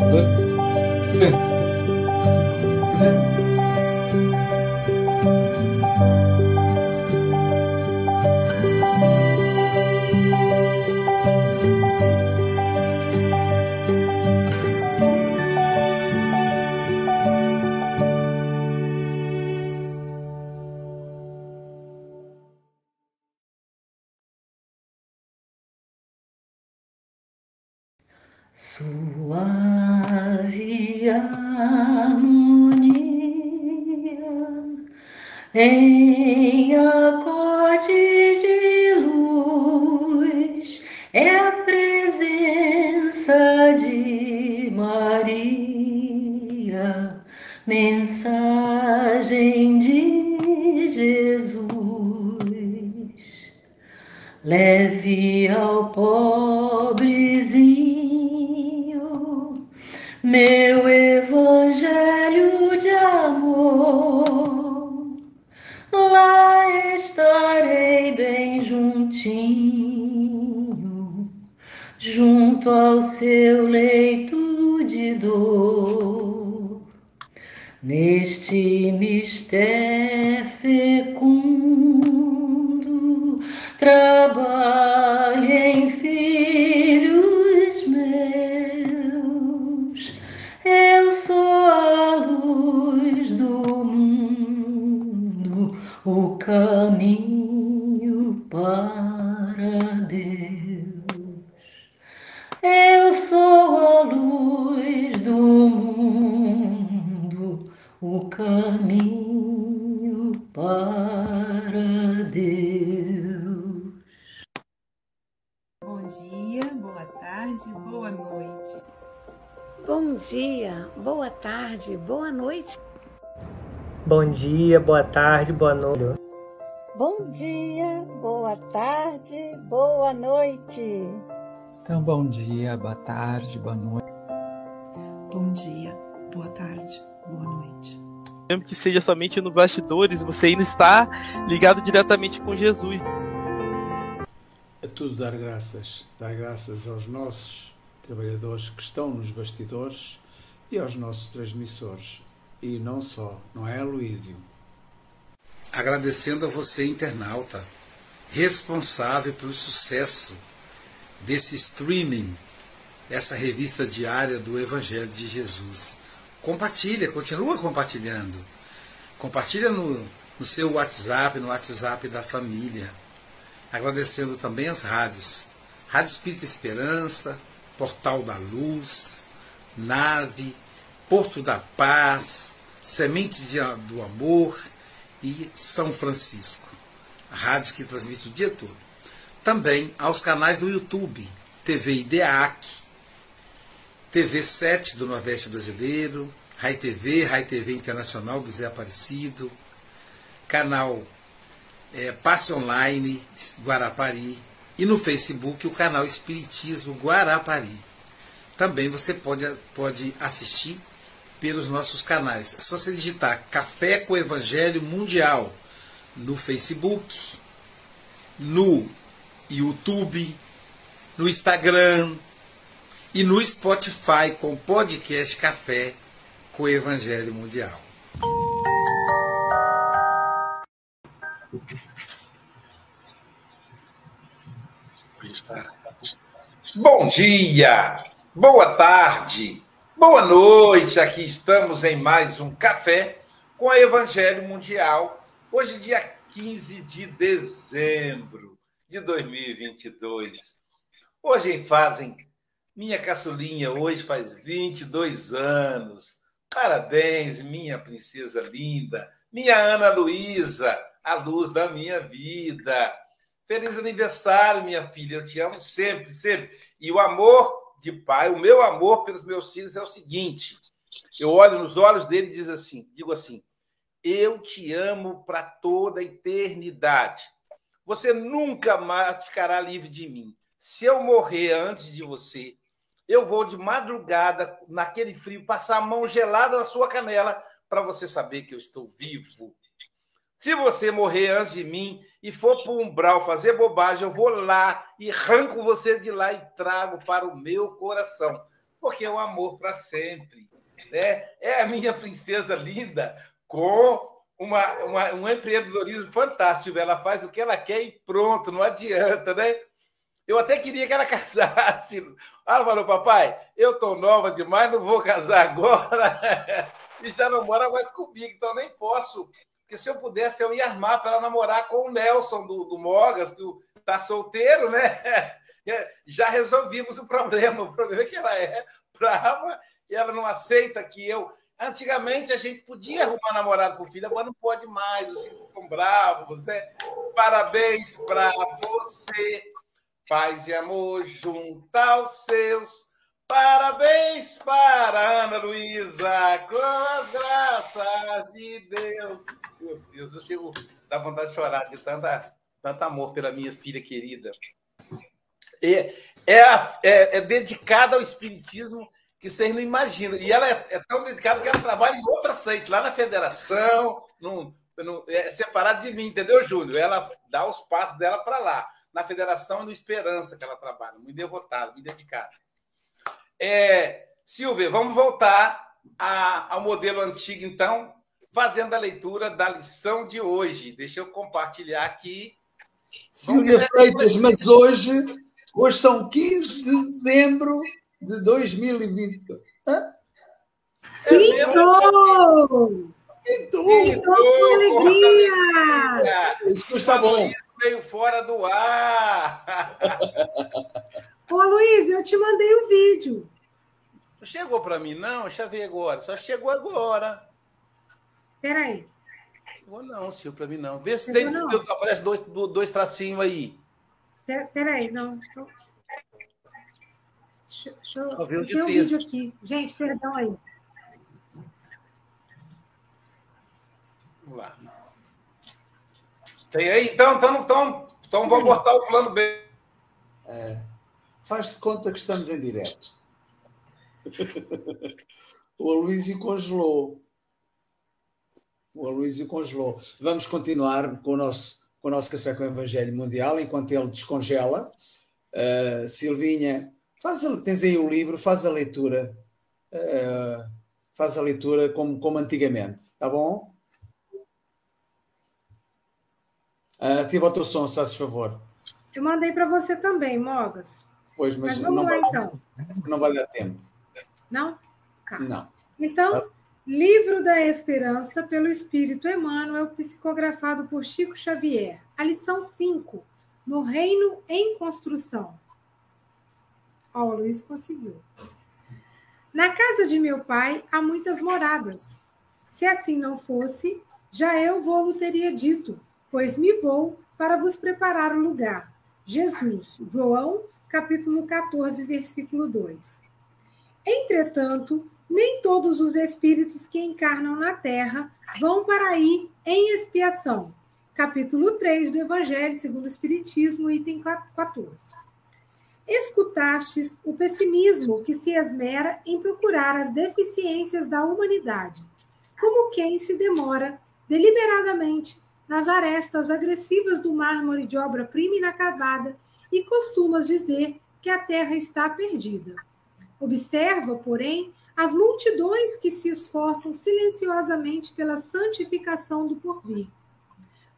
네. 네. 네. Em sou a luz do mundo, o caminho para Deus. Bom dia, boa tarde, boa noite. Bom dia, boa tarde, boa noite. Bom dia, boa tarde, boa noite. Bom dia, boa tarde, boa noite. Então, bom dia, boa tarde, boa noite. Bom dia, boa tarde, boa noite. Mesmo que seja somente no bastidores, você ainda está ligado diretamente com Jesus. É tudo dar graças, dar graças aos nossos trabalhadores que estão nos bastidores e aos nossos transmissores. E não só, não é, Luísio? agradecendo a você, internauta, responsável pelo sucesso desse streaming, dessa revista diária do Evangelho de Jesus. Compartilha, continua compartilhando. Compartilha no, no seu WhatsApp, no WhatsApp da família. Agradecendo também as rádios. Rádio Espírita Esperança, Portal da Luz, Nave, Porto da Paz, Semente do Amor e São Francisco. Rádios que transmitem o dia todo. Também aos canais do YouTube, TV IDEAC, TV 7 do Nordeste Brasileiro, Rai TV, Rai TV Internacional do Zé Aparecido, canal é, Passe Online Guarapari e no Facebook o canal Espiritismo Guarapari. Também você pode, pode assistir pelos nossos canais. É só você digitar Café com Evangelho Mundial no Facebook, no YouTube, no Instagram e no Spotify com o podcast Café com o Evangelho Mundial. Bom dia, boa tarde, Boa noite, aqui estamos em mais um café com a Evangelho Mundial. Hoje, dia 15 de dezembro de 2022. Hoje fazem minha caçulinha, hoje faz 22 anos. Parabéns, minha princesa linda, minha Ana Luísa, a luz da minha vida. Feliz aniversário, minha filha. Eu te amo sempre, sempre. E o amor de pai, o meu amor pelos meus filhos é o seguinte: eu olho nos olhos dele e diz assim, digo assim: eu te amo para toda a eternidade. Você nunca mais ficará livre de mim. Se eu morrer antes de você, eu vou de madrugada, naquele frio, passar a mão gelada na sua canela para você saber que eu estou vivo. Se você morrer antes de mim e for para o umbral fazer bobagem, eu vou lá e arranco você de lá e trago para o meu coração. porque é um amor para sempre. Né? É a minha princesa linda com uma, uma, um empreendedorismo fantástico. Ela faz o que ela quer e pronto, não adianta, né? Eu até queria que ela casasse. Ela falou, papai, eu estou nova demais, não vou casar agora. E já não mora mais comigo, então nem posso. Porque se eu pudesse, eu ia armar para ela namorar com o Nelson do, do Mogas, que está solteiro, né? Já resolvimos o problema. O problema é que ela é brava e ela não aceita que eu. Antigamente a gente podia arrumar namorado para o filho, agora não pode mais, os filhos ficam bravos, né? Parabéns para você, paz e amor junto aos seus. Parabéns para Ana Luísa, com as graças de Deus. Meu Deus, eu chego, dá vontade de chorar de tanta, tanto amor pela minha filha querida. É, é, é dedicada ao Espiritismo que vocês não imaginam. E ela é, é, tão dedicada que ela trabalha em outra frente, lá na federação, num, num, é separada de mim, entendeu, Júlio? Ela dá os passos dela para lá, na federação e no Esperança que ela trabalha, muito devotada, muito dedicada. É, Silvia, vamos voltar a, ao modelo antigo, então, fazendo a leitura da lição de hoje. Deixa eu compartilhar aqui. Silvia Freitas, mas hoje, hoje são 15 de dezembro de 2020. Hã? Pintou! Pintou! com alegria! Isso está bom. Veio fora do ar. Ô, Luiz, eu te mandei o vídeo. Não chegou para mim, não? Deixa eu ver agora. Só chegou agora. Peraí. Chegou não, Sil, para mim não. Vê se tem, não. aparece dois, dois tracinhos aí. Peraí, não. Tô... Deixa, deixa eu ver o de vídeo aqui. Gente, perdão aí. Vamos lá. Tem aí? Então, então, então, então vamos botar o plano B. É, faz de conta que estamos em direto. o Aloysio congelou. O Aloysio congelou. Vamos continuar com o nosso, com o nosso Café com o Evangelho Mundial enquanto ele descongela. Uh, Silvinha, Faz a, tens aí o livro, faz a leitura. Uh, faz a leitura como, como antigamente, tá bom? Uh, ativa o teu som, se fazes favor. Eu mandei para você também, Mogas. Pois, mas, mas vamos não lá, vai, então. Não vai dar tempo. Não? Tá. Não. Então, tá. Livro da Esperança, pelo Espírito Emmanuel, psicografado por Chico Xavier. A lição 5. No Reino em Construção. Ó, o Luiz conseguiu. Na casa de meu pai há muitas moradas. Se assim não fosse, já eu vou-lo teria dito, pois me vou para vos preparar o lugar. Jesus, João, capítulo 14, versículo 2. Entretanto, nem todos os espíritos que encarnam na terra vão para aí em expiação. Capítulo 3 do Evangelho segundo o Espiritismo, item 14. Escutastes o pessimismo que se esmera em procurar as deficiências da humanidade, como quem se demora deliberadamente nas arestas agressivas do mármore de obra-prima inacabada e costumas dizer que a terra está perdida. Observa, porém, as multidões que se esforçam silenciosamente pela santificação do porvir.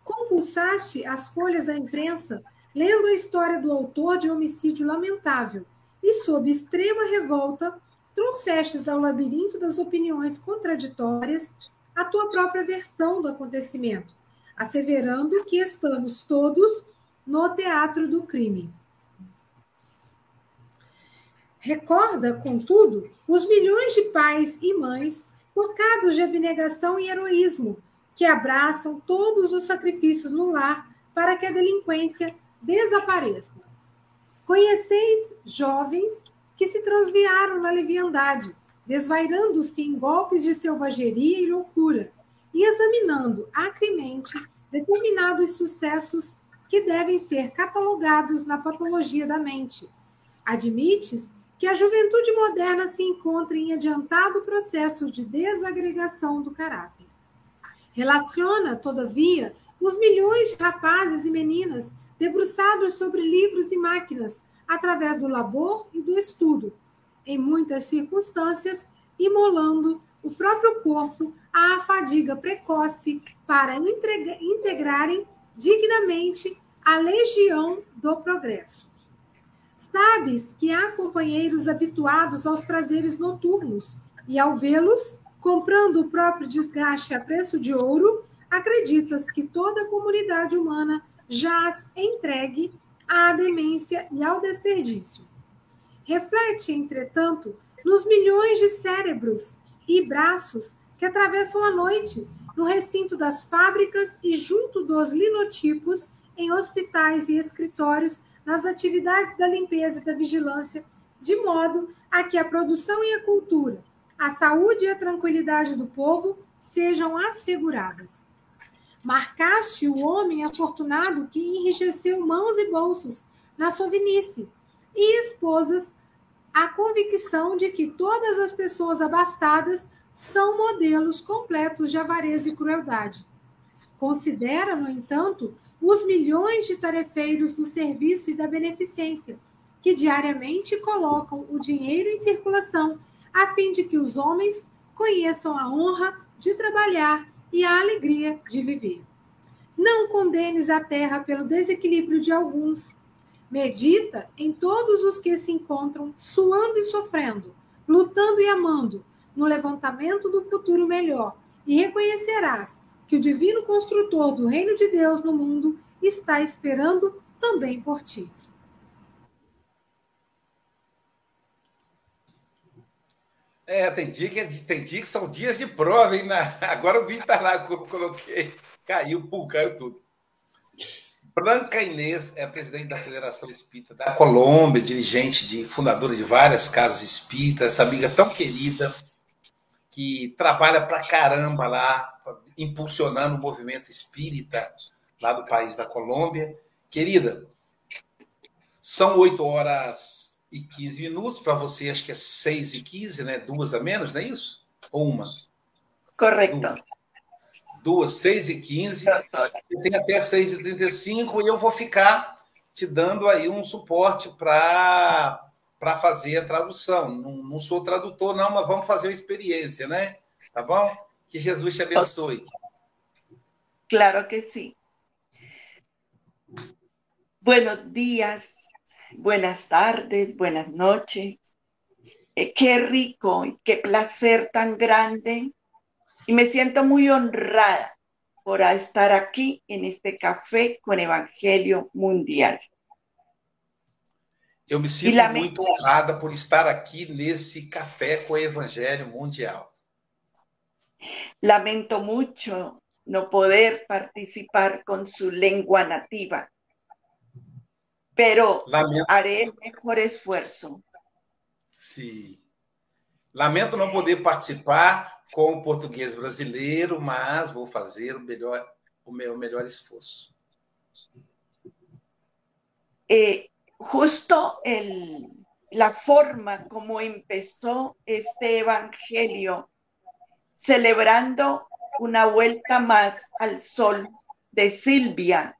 Compulsaste as folhas da imprensa lendo a história do autor de homicídio lamentável e, sob extrema revolta, trouxestes ao labirinto das opiniões contraditórias a tua própria versão do acontecimento, asseverando que estamos todos no teatro do crime. Recorda, contudo, os milhões de pais e mães tocados de abnegação e heroísmo que abraçam todos os sacrifícios no lar para que a delinquência desapareça. Conheceis jovens que se transviaram na leviandade, desvairando-se em golpes de selvageria e loucura, e examinando acremente determinados sucessos que devem ser catalogados na patologia da mente. Admites que a juventude moderna se encontra em adiantado processo de desagregação do caráter. Relaciona, todavia, os milhões de rapazes e meninas debruçados sobre livros e máquinas, através do labor e do estudo, em muitas circunstâncias, imolando o próprio corpo à fadiga precoce para integrarem dignamente a legião do progresso. Sabes que há companheiros habituados aos prazeres noturnos, e ao vê-los comprando o próprio desgaste a preço de ouro, acreditas que toda a comunidade humana jaz entregue à demência e ao desperdício. Reflete, entretanto, nos milhões de cérebros e braços que atravessam a noite no recinto das fábricas e junto dos linotipos em hospitais e escritórios nas atividades da limpeza e da vigilância, de modo a que a produção e a cultura, a saúde e a tranquilidade do povo sejam asseguradas. Marcaste o homem afortunado que enriqueceu mãos e bolsos na sovinice e esposas a convicção de que todas as pessoas abastadas são modelos completos de avareza e crueldade. Considera, no entanto, os milhões de tarefeiros do serviço e da beneficência, que diariamente colocam o dinheiro em circulação, a fim de que os homens conheçam a honra de trabalhar e a alegria de viver. Não condenes a terra pelo desequilíbrio de alguns. Medita em todos os que se encontram suando e sofrendo, lutando e amando, no levantamento do futuro melhor, e reconhecerás que o divino construtor do reino de Deus no mundo está esperando também por ti. É, tem dia que, tem dia que são dias de prova, hein? Agora o vídeo está lá, eu coloquei, caiu, pum, caiu tudo. Branca Inês é presidente da Federação Espírita da Colômbia, dirigente de fundadora de várias casas espíritas, essa amiga tão querida, que trabalha pra caramba lá, impulsionando o movimento espírita lá do país da Colômbia. Querida, são 8 horas e 15 minutos, para você acho que é 6 e 15, né? Duas a menos, não é isso? Ou uma? Correto. Duas, Duas 6 e 15. Você tem até 6 e 35 e eu vou ficar te dando aí um suporte para para fazer a tradução. Não, não, sou tradutor, não, mas vamos fazer uma experiência, né? Tá bom? Que Jesus te abençoe. Claro que sim. Buenos días, buenas tardes, buenas noches. Eh, qué rico y qué placer tan grande. Y me siento muy honrada por estar aquí en este café con Evangelio Mundial. Eu me sinto muito honrada por estar aqui nesse café com o Evangelho Mundial. Lamento mucho no poder participar con su lengua nativa, pero haré el mejor esfuerzo. Sim. Lamento não poder participar com o português brasileiro, mas vou fazer o melhor, o meu melhor esforço. Eh, justo el, la forma como empezó este Evangelio, celebrando una vuelta más al sol de Silvia,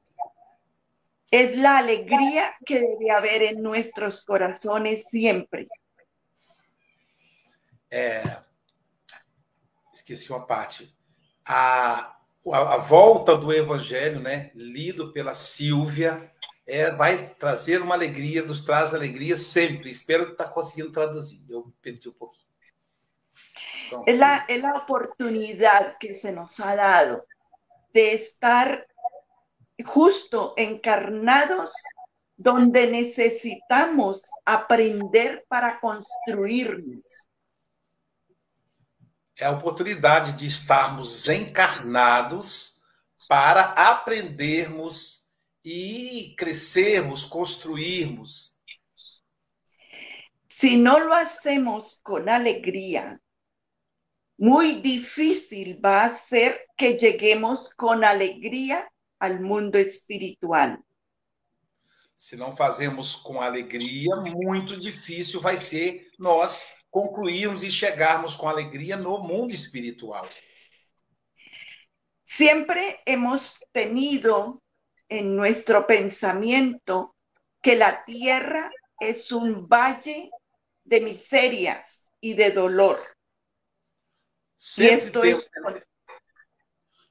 es la alegría que debe haber en nuestros corazones siempre. É, esqueci uma parte. A, a, a volta do Evangelho, né, lido pela Silvia, é, vai trazer uma alegria, nos traz alegria sempre. Espero estar tá conseguindo traduzir. Eu perdi um pouquinho. Es la, es la oportunidad que se nos ha dado de estar justo encarnados donde necesitamos aprender para construirnos. É a oportunidade de estarmos encarnados para aprendermos y crecermos, construirmos. Si no lo hacemos con alegría, muy difícil va a ser que lleguemos con alegría al mundo espiritual. Se não fazemos com alegria, muito difícil vai ser nós concluirmos e chegarmos com alegria no mundo espiritual. Siempre hemos tenido en nuestro pensamiento que la tierra es un valle de miserias y de dolor. Sempre, esto temos, es-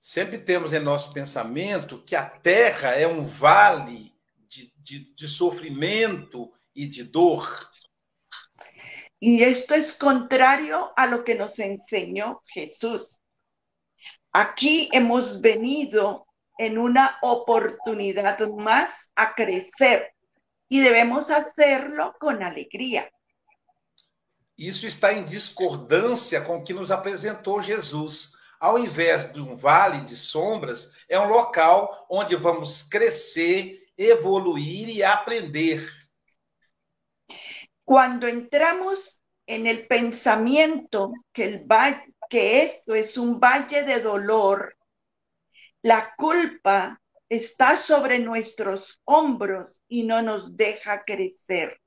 sempre temos em nosso pensamento que a terra é um vale de, de, de sofrimento e de dor. Y esto es contrario a lo que nos enseñó Jesús. Aquí hemos venido en una oportunidad más a crecer y debemos hacerlo con alegría. Isso está em discordância com o que nos apresentou Jesus. Ao invés de um vale de sombras, é um local onde vamos crescer, evoluir e aprender. Cuando entramos en el que, el va- que esto es un valle de dolor, la culpa está sobre nuestros hombros y no nos deja crecer.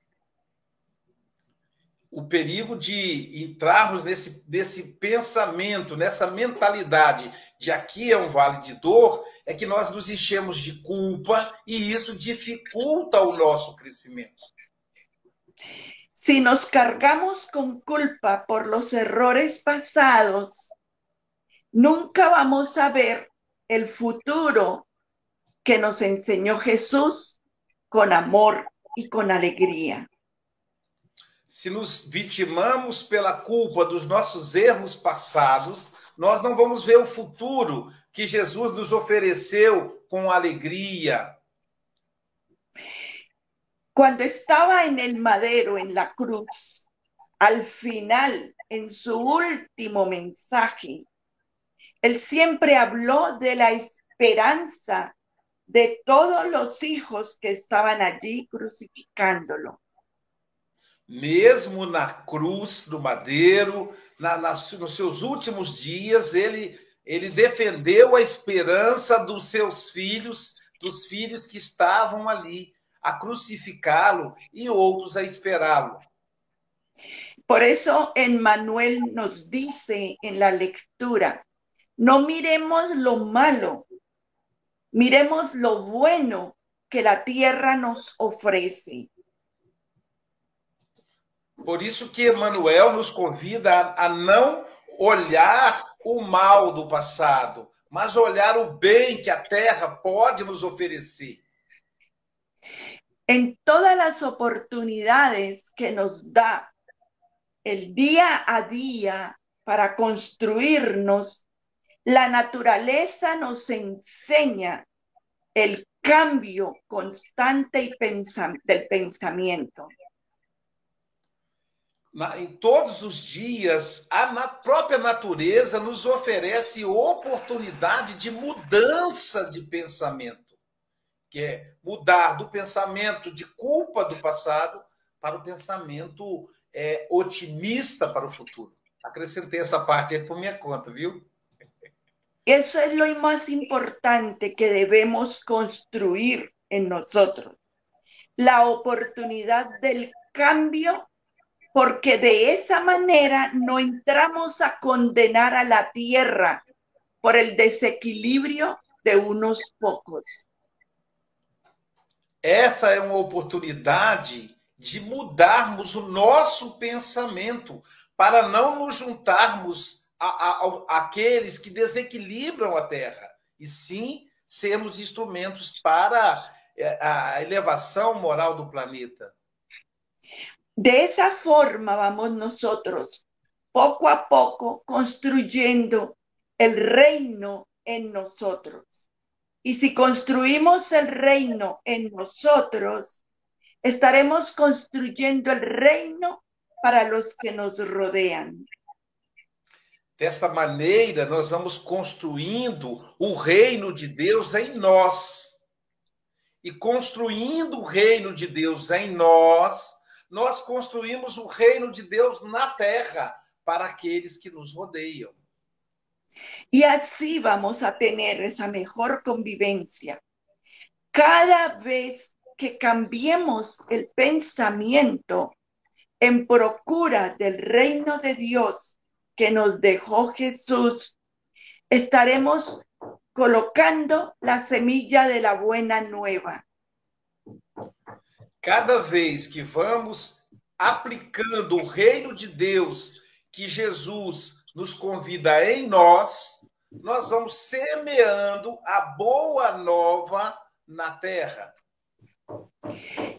O perigo de entrarmos nesse, nesse pensamento, nessa mentalidade de aqui é um vale de dor, é que nós nos enchemos de culpa e isso dificulta o nosso crescimento. Si nos cargamos con culpa por los errores pasados, nunca vamos a ver futuro que nos enseñó Jesús con amor y con alegría. Se nos vitimamos pela culpa dos nossos erros passados, nós não vamos ver o futuro que Jesus nos ofereceu com alegria. Cuando estaba en el madero, en la cruz, al final, en su último mensaje, él siempre habló de la esperanza de todos los hijos que estaban allí crucificándolo. Mesmo na cruz, no madeiro, na, nas, nos seus últimos dias, ele, ele defendeu a esperança dos seus filhos, dos filhos que estavam ali, a crucificá-lo e outros a esperá-lo. Por eso en Manuel nos dice en la lectura, no miremos lo malo, miremos lo bueno que la tierra nos ofrece. Por isso que Emmanuel nos convida a, a não olhar o mal do passado, mas olhar o bem que a terra pode nos oferecer. En todas las oportunidades que nos da el día a día para construirnos, la naturaleza nos enseña el cambio constante y pensa- del pensamiento. Na- em todos os dias, a na- própria natureza nos oferece oportunidade de mudança de pensamento, que é mudar do pensamento de culpa do passado para o pensamento é, otimista para o futuro. Acrescentei essa parte aí por minha conta, viu? Eso es lo más importante que debemos construir en nosotros. La oportunidad del cambio, porque de esa manera no entramos a condenar a la tierra por el desequilibrio de unos pocos. Essa é uma oportunidade de mudarmos o nosso pensamento para não nos juntarmos a, a- ao- àqueles que desequilibram a Terra, e sim sermos instrumentos para é, a elevação moral do planeta. De esa forma vamos nosotros, poco a poco, construyendo el reino en nosotros. Y si construimos el reino en nosotros, estaremos construyendo el reino para los que nos rodean. Dessa maneira, nós vamos construindo o reino de Deus em nós. E construindo o reino de Deus em nós, nós construímos o reino de Deus na terra para aqueles que nos rodeiam. Y así vamos a tener esa mejor convivencia. Cada vez que cambiemos el pensamiento en procura del reino de Dios que nos dejó Jesús, estaremos colocando la semilla de la buena nueva. Cada vez que vamos aplicando o reino de Deus que Jesus nos convida em nós, nós vamos semeando a boa nova na terra.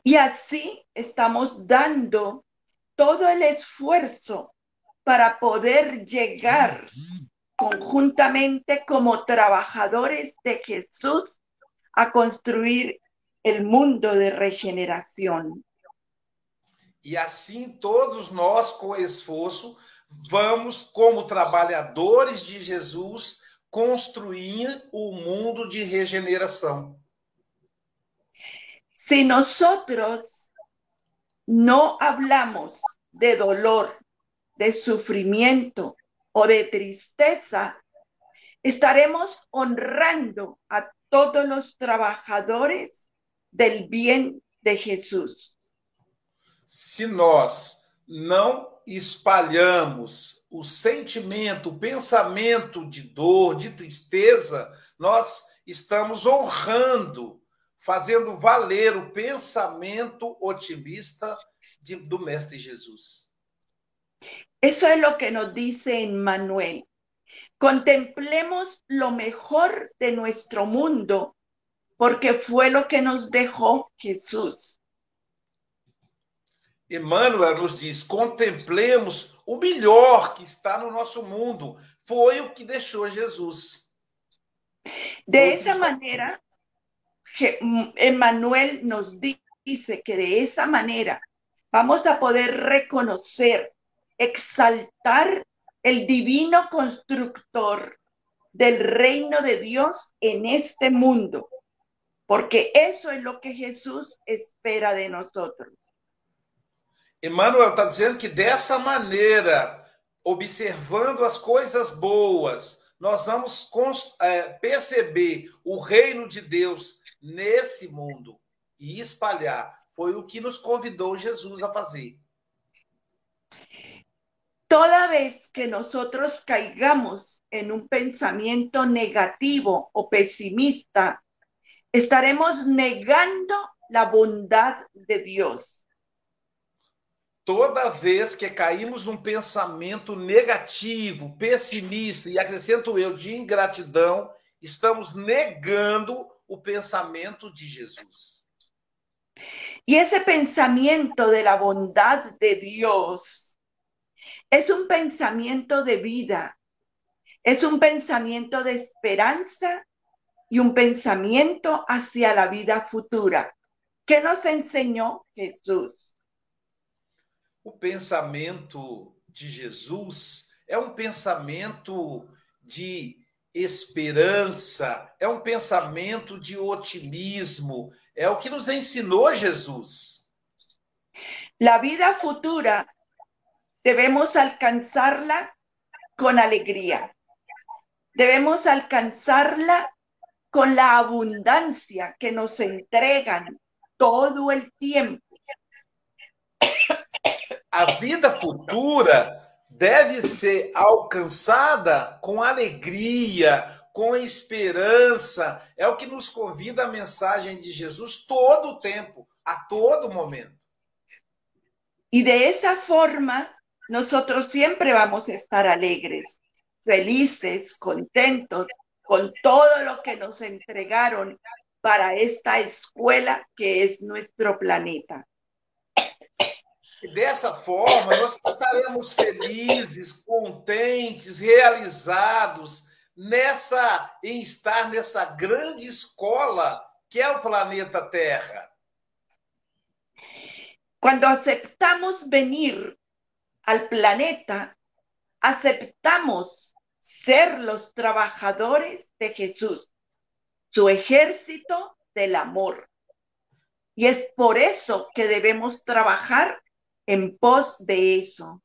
Y así estamos dando todo el esfuerzo para poder llegar conjuntamente como trabajadores de Jesús a construir el mundo de regeneración. E assim todos nós, com esforço, vamos, como trabalhadores de Jesus, construir o mundo de regeneração. Si nosotros no hablamos de dolor, de sufrimiento o de tristeza, estaremos honrando a todos los trabajadores del bien de Jesús. Se nós não espalhamos o sentimento, o pensamento de dor, de tristeza, nós estamos honrando, fazendo valer o pensamento otimista de, do Mestre Jesus. Eso es lo que nos dice en Manuel. Contemplemos lo mejor de nuestro mundo, porque fue lo que nos dejó Jesús. Emmanuel nos diz: contemplemos o melhor que está no nosso mundo. Foi o que deixou Jesus. De esa manera, Je- Emmanuel nos dice que de esa manera vamos a poder reconocer, exaltar el divino constructor del reino de Dios en este mundo, porque eso es lo que Jesús espera de nosotros. Emmanuel está dizendo que dessa maneira, observando as coisas boas, nós vamos é, perceber o reino de Deus nesse mundo e espalhar. Foi o que nos convidou Jesus a fazer. Toda vez que nosotros caigamos en un pensamiento negativo o pesimista, estaremos negando la bondad de Dios. Toda vez que caímos num pensamento negativo, pessimista e acrescento eu de ingratidão, estamos negando o pensamento de Jesus. Y ese pensamiento de la bondad de Dios es un pensamiento de vida, es un pensamiento de esperanza y un pensamiento hacia la vida futura. ¿Qué nos enseñó Jesús? O pensamento de Jesus é um pensamento de esperança, é um pensamento de otimismo, é o que nos ensinou Jesus. La vida futura debemos alcanzarla con alegría. Debemos alcanzarla con la abundancia que nos entregan todo el tiempo. A vida futura deve ser alcançada com alegria, com esperança. É o que nos convida a mensagem de Jesus todo o tempo, a todo momento. Y de esa forma, nosotros siempre vamos estar alegres, felices, contentos con todo lo que nos entregaron para esta escuela que es nuestro planeta. Dessa forma, nós estaremos felizes, contentes, realizados nessa em estar nessa grande escola que é o planeta Terra. Cuando aceptamos venir al planeta, aceptamos ser los trabajadores de Jesús, su ejército del amor. Y es por eso que debemos trabajar en pos de eso.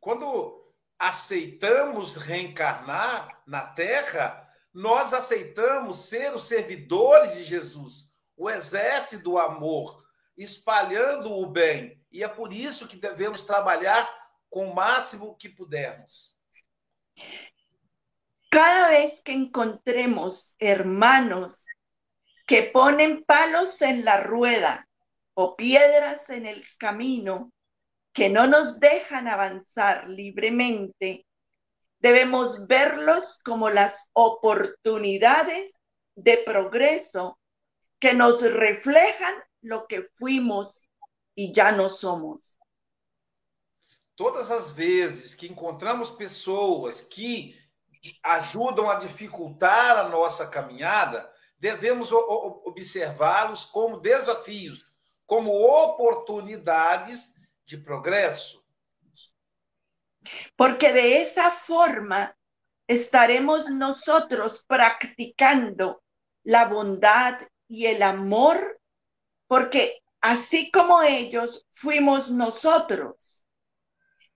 Quando aceitamos reencarnar na Terra, nós aceitamos ser os servidores de Jesus, o exército do amor, espalhando o bem. E é por isso que devemos trabalhar com o máximo que pudermos. Cada vez que encontremos hermanos que ponen palos en la rueda o piedras en el camino que no nos dejan avanzar libremente, debemos verlos como las oportunidades de progreso que nos reflejan lo que fuimos e já não somos. Todas as vezes que encontramos pessoas que ajudam a dificultar a nossa caminhada, devemos observá-los como desafios, como oportunidades de progresso. Porque de esa forma estaremos nosotros practicando la bondad y el amor, porque así como ellos fuimos nosotros.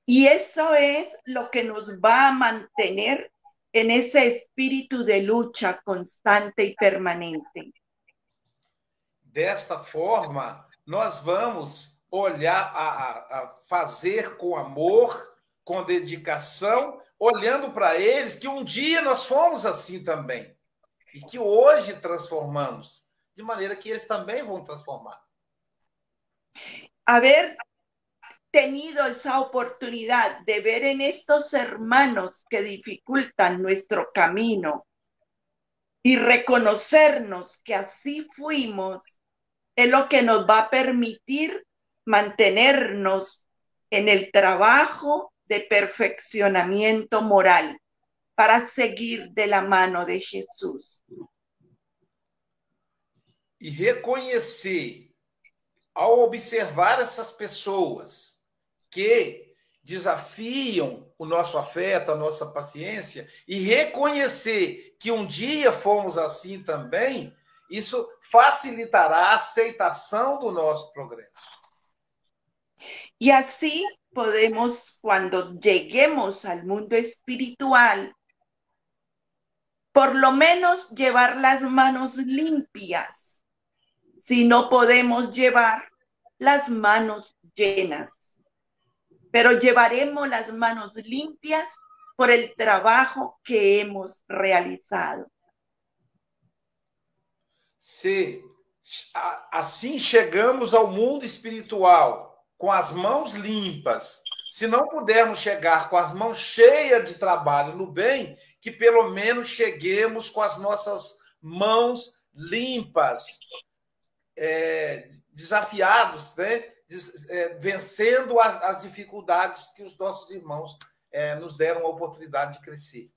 Y eso es lo que nos va a mantener en ese espíritu de lucha constante e permanente. Desta forma, nós vamos olhar a, a fazer com amor, com dedicação, olhando para eles que um dia nós fomos assim também e que hoje transformamos, de maneira que eles também vão transformar. Haber tenido esa oportunidad de ver en estos hermanos que dificultan nuestro camino y reconocernos que así fuimos, es lo que nos va a permitir mantenernos en el trabajo de perfeccionamiento moral para seguir de la mano de Jesús. E reconhecer, ao observar essas pessoas, que desafiam o nosso afeto, a nossa paciência, e reconhecer que um dia fomos assim também, isso facilitará a aceitação do nosso progresso. E assim podemos, quando lleguemos al mundo espiritual, por lo menos llevar las manos limpias, si no podemos llevar las manos llenas pero llevaremos las manos limpias por el trabajo que hemos realizado. Se assim chegamos ao mundo espiritual com as mãos limpas, se não pudermos chegar com as mãos cheias de trabalho no bem, que pelo menos cheguemos com as nossas mãos limpas, é, desafiados, né? É, vencendo as, as, dificuldades que os nossos irmãos é, nos deram a oportunidade de crescer.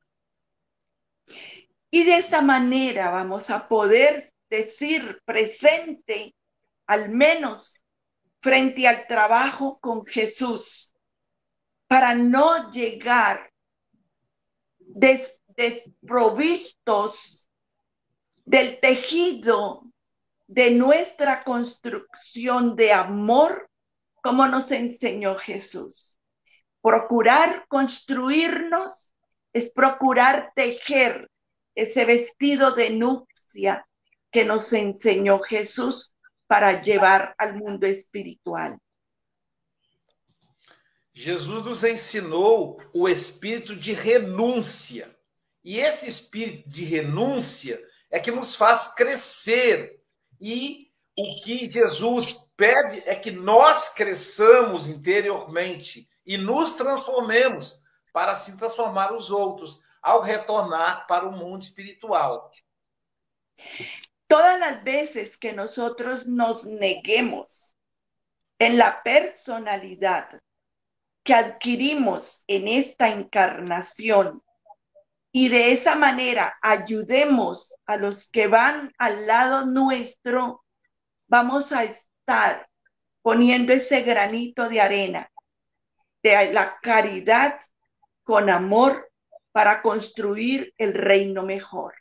E dessa maneira vamos a poder dizer presente, al menos frente al trabajo con Jesús, para no llegar des, desprovistos del tejido de nuestra construcción de amor, como nos enseñó Jesús. Procurar construirnos es procurar tejer ese vestido de nupcia que nos enseñó Jesús para llevar al mundo espiritual. Jesus nos ensinou o espírito de renúncia. E esse espírito de renúncia é que nos faz crescer e o que Jesus pede é que nós cresçamos interiormente e nos transformemos para assim transformar os outros ao retornar para o mundo espiritual. Todas as vezes que nós nos neguemos en la que adquirimos en esta encarnación y de esa manera ayudemos a los que van al lado nuestro, vamos a estar poniendo ese granito de arena de la caridad con amor para construir el reino mejor.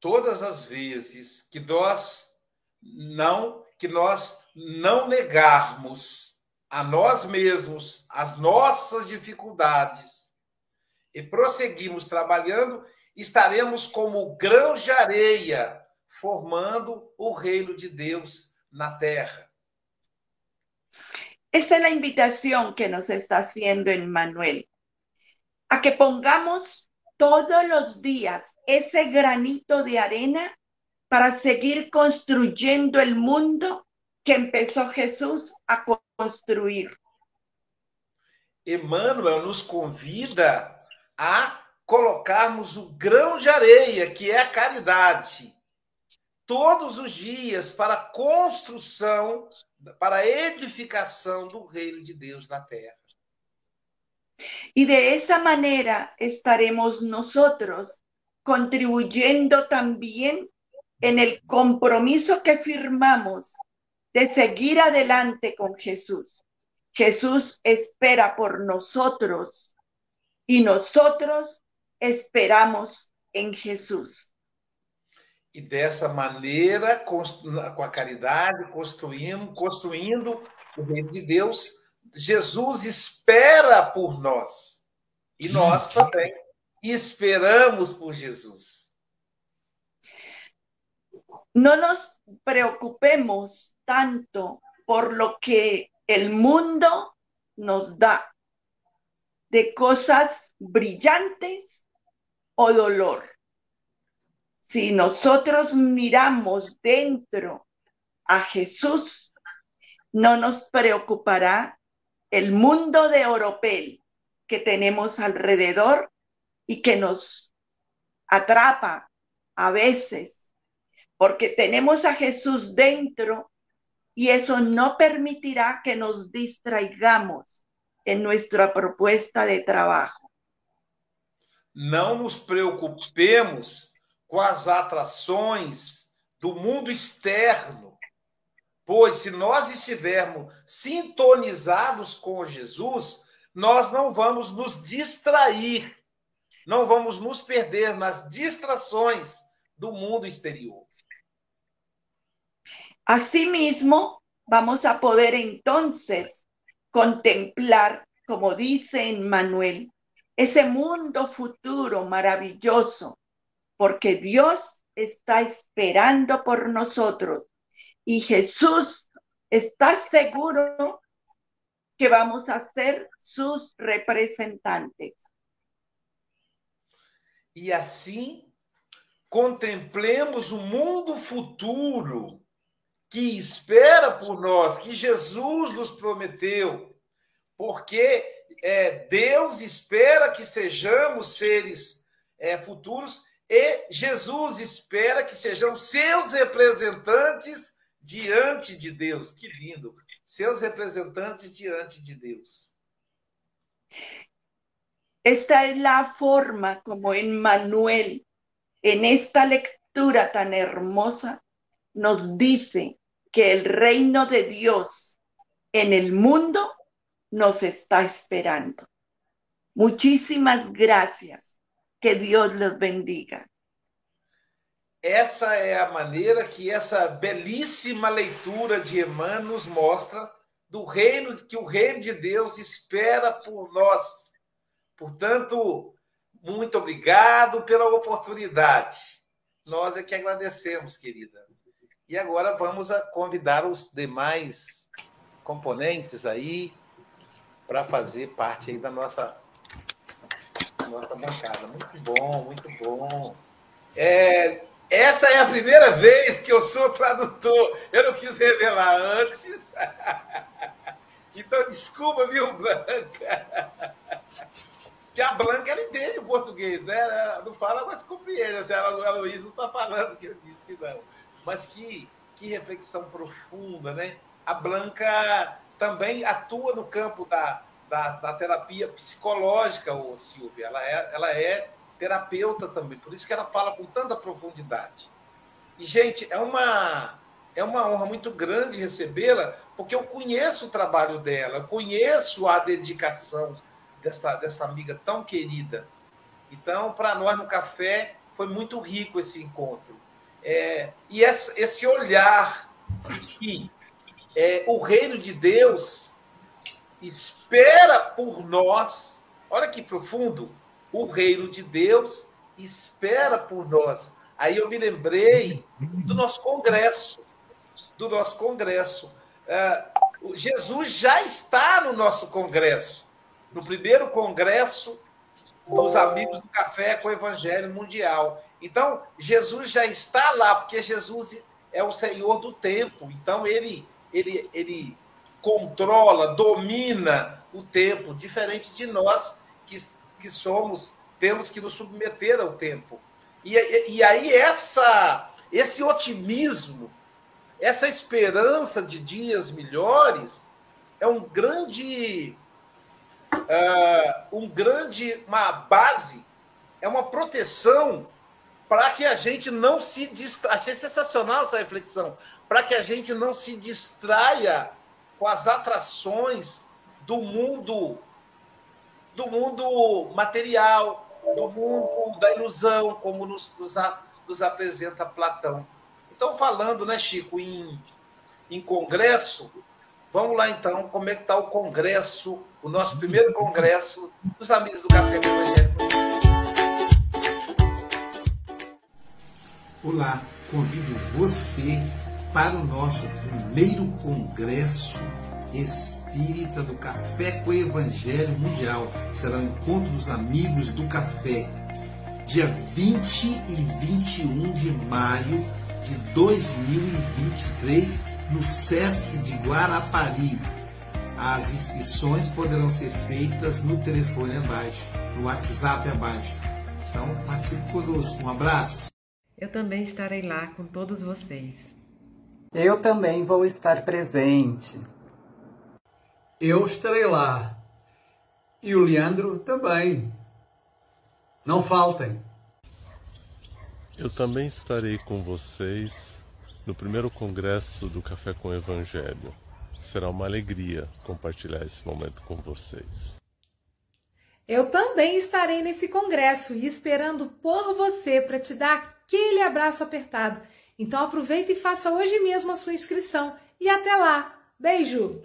Todas as vezes que nós não que nós não negarmos a nós mesmos as nossas dificuldades e prosseguimos trabalhando, estaremos como grãos de areia, formando o reino de Deus na terra. Esa es la invitación que nos está haciendo Emmanuel, a que pongamos todos los días ese granito de arena para seguir construyendo el mundo que empezó Jesús a construir. Emmanuel nos convida a colocarmos o grão de areia, que é a caridade, todos os dias para a construção, para a edificação do reino de Deus na terra. Y de esa manera estaremos nosotros contribuyendo también en el compromiso que firmamos de seguir adelante con Jesús. Jesús espera por nosotros y nosotros esperamos en Jesús. E dessa maneira, com a caridade, construindo, construindo o reino de Deus, Jesus espera por nós. E nós também esperamos por Jesus. No nos preocupemos tanto por lo que el mundo nos da de cosas brillantes o dolor. Si nosotros miramos dentro a Jesús, no nos preocupará el mundo de oropel que tenemos alrededor y que nos atrapa a veces, porque tenemos a Jesús dentro y eso no permitirá que nos distraigamos en nuestra propuesta de trabajo. Não nos preocupemos com as atrações do mundo externo, pois se nós estivermos sintonizados com Jesus, nós não vamos nos distrair, não vamos nos perder nas distrações do mundo exterior. Asimismo, vamos a poder entonces contemplar, como dice en Manuel, ese mundo futuro maravilloso, porque Dios está esperando por nosotros y Jesús está seguro que vamos a ser sus representantes. E assim, contemplemos o mundo futuro que espera por nós, que Jesus nos prometeu, porque é, Deus espera que sejamos seres é, futuros e Jesus espera que sejamos seus representantes diante de Deus. Que lindo! Seus representantes diante de Deus. Esta es la forma como en Manuel, en esta lectura tan hermosa, nos dice que el reino de Dios en el mundo nos está esperando. Muchísimas gracias. Que Dios los bendiga. Essa é a maneira que essa belíssima leitura de Emmanuel nos mostra do reino que o reino de Deus espera por nós. Portanto, muito obrigado pela oportunidade. Nós é que agradecemos, querida. E agora vamos convidar os demais componentes aí para fazer parte aí da nossa nossa bancada. Muito bom, muito bom. É, essa é a primeira vez que eu sou tradutor. Eu não quis revelar antes. Então, desculpa, viu, Blanca? Que a Blanca ela entende o português, né? Ela não fala, mas compreende. A Luiz não está falando o que eu disse, não. Mas que, que reflexão profunda, né? A Blanca também atua no campo da, da, da terapia psicológica, ô Silvia. Ela é, ela é terapeuta também, por isso que ela fala com tanta profundidade. E, gente, é uma, é uma honra muito grande recebê-la, porque eu conheço o trabalho dela, conheço a dedicação dessa, dessa amiga tão querida. Então, para nós no café, foi muito rico esse encontro. É, e esse olhar que é, o reino de Deus espera por nós, olha que profundo, o reino de Deus espera por nós. Aí eu me lembrei do nosso congresso, do nosso congresso. Uh, Jesus já está no nosso congresso. No primeiro congresso dos amigos do café com o Evangelho Mundial. Então, Jesus já está lá, porque Jesus é o Senhor do tempo. Então, ele, ele, ele controla, domina o tempo, diferente de nós que, que somos, temos que nos submeter ao tempo. E, e, e aí, essa, esse otimismo, essa esperança de dias melhores, é um grande. Uh, um grande. uma base, é uma proteção para que a gente não se distraia. Achei sensacional essa reflexão. Para que a gente não se distraia com as atrações do mundo do mundo material, do mundo da ilusão, como nos, nos, nos apresenta Platão. Então, falando, né, Chico, em, em congresso, vamos lá então, como é que está o congresso, o nosso primeiro congresso dos amigos do Café Evangélico. Olá, convido você para o nosso primeiro congresso espírita do Café com Evangelho Mundial. Será o encontro dos amigos do café, dia 20 e 21 de maio de 2023, no SESC de Guarapari. As inscrições poderão ser feitas no telefone abaixo, no WhatsApp abaixo. Então, participe conosco. Um abraço. Eu também estarei lá com todos vocês. Eu também vou estar presente. Eu estarei lá. E o Leandro também. Não faltem. Eu também estarei com vocês no primeiro congresso do Café com o Evangelho. Será uma alegria compartilhar esse momento com vocês. Eu também estarei nesse congresso e esperando por você para te dar aquele abraço apertado então aproveita e faça hoje mesmo a sua inscrição. E até lá! Beijo!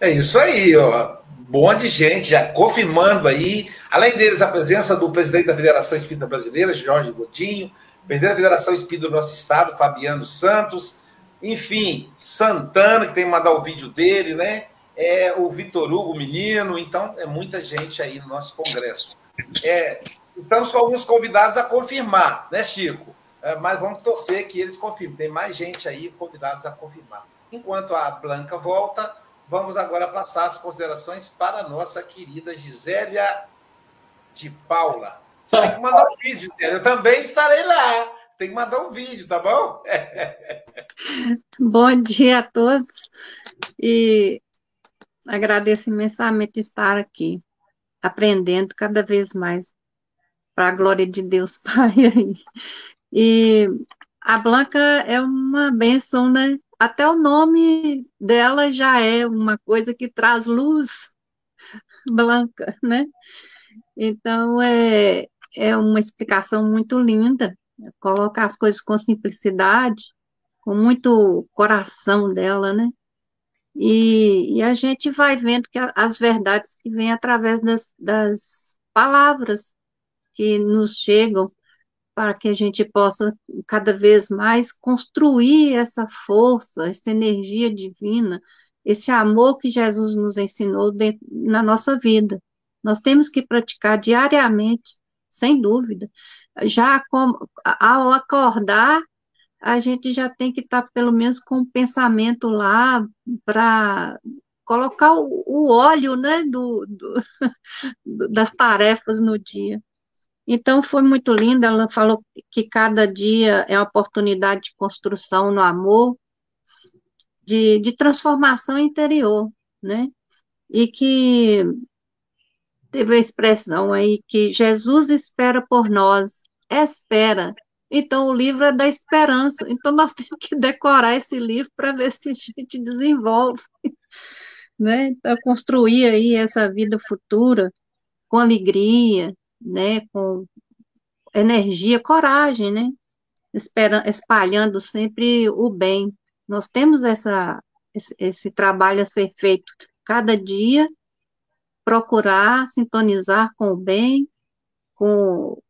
É isso aí, ó. Bom de gente, já confirmando aí. Além deles, a presença do presidente da Federação Espírita Brasileira, Jorge Godinho, presidente da Federação Espírita do nosso estado, Fabiano Santos, enfim, Santana, que tem que mandar o vídeo dele, né? É o Vitor Hugo, menino, então é muita gente aí no nosso congresso. É, estamos com alguns convidados a confirmar, né, Chico? É, mas vamos torcer que eles confirmem. Tem mais gente aí convidados a confirmar. Enquanto a Blanca volta, vamos agora passar as considerações para a nossa querida Gisélia de Paula. Tem que mandar um vídeo, Gisélia. Eu também estarei lá. Tem que mandar um vídeo, tá bom? Bom dia a todos. E agradeço imensamente estar aqui, aprendendo cada vez mais, para a glória de Deus Pai. E a Blanca é uma benção, né? Até o nome dela já é uma coisa que traz luz, Blanca, né? Então, é, é uma explicação muito linda, colocar as coisas com simplicidade, com muito coração dela, né? E, e, a gente vai vendo que as verdades que vêm através das, das palavras que nos chegam para que a gente possa cada vez mais construir essa força, essa energia divina, esse amor que Jesus nos ensinou na nossa vida. Nós temos que praticar diariamente, sem dúvida. Já com, ao acordar, a gente já tem que estar tá, pelo menos com o pensamento lá para colocar o, o, óleo né, do, do, das tarefas no dia. Então foi muito lindo, ela falou que cada dia é uma oportunidade de construção no amor, de, de transformação interior, né? E que teve a expressão aí que Jesus espera por nós, espera, então, o livro é da esperança. Então, nós temos que decorar esse livro para ver se a gente desenvolve. Né? Então, construir aí essa vida futura com alegria, né? com energia, coragem, né? espalhando sempre o bem. Nós temos essa, esse, esse trabalho a ser feito cada dia, procurar sintonizar com o bem, com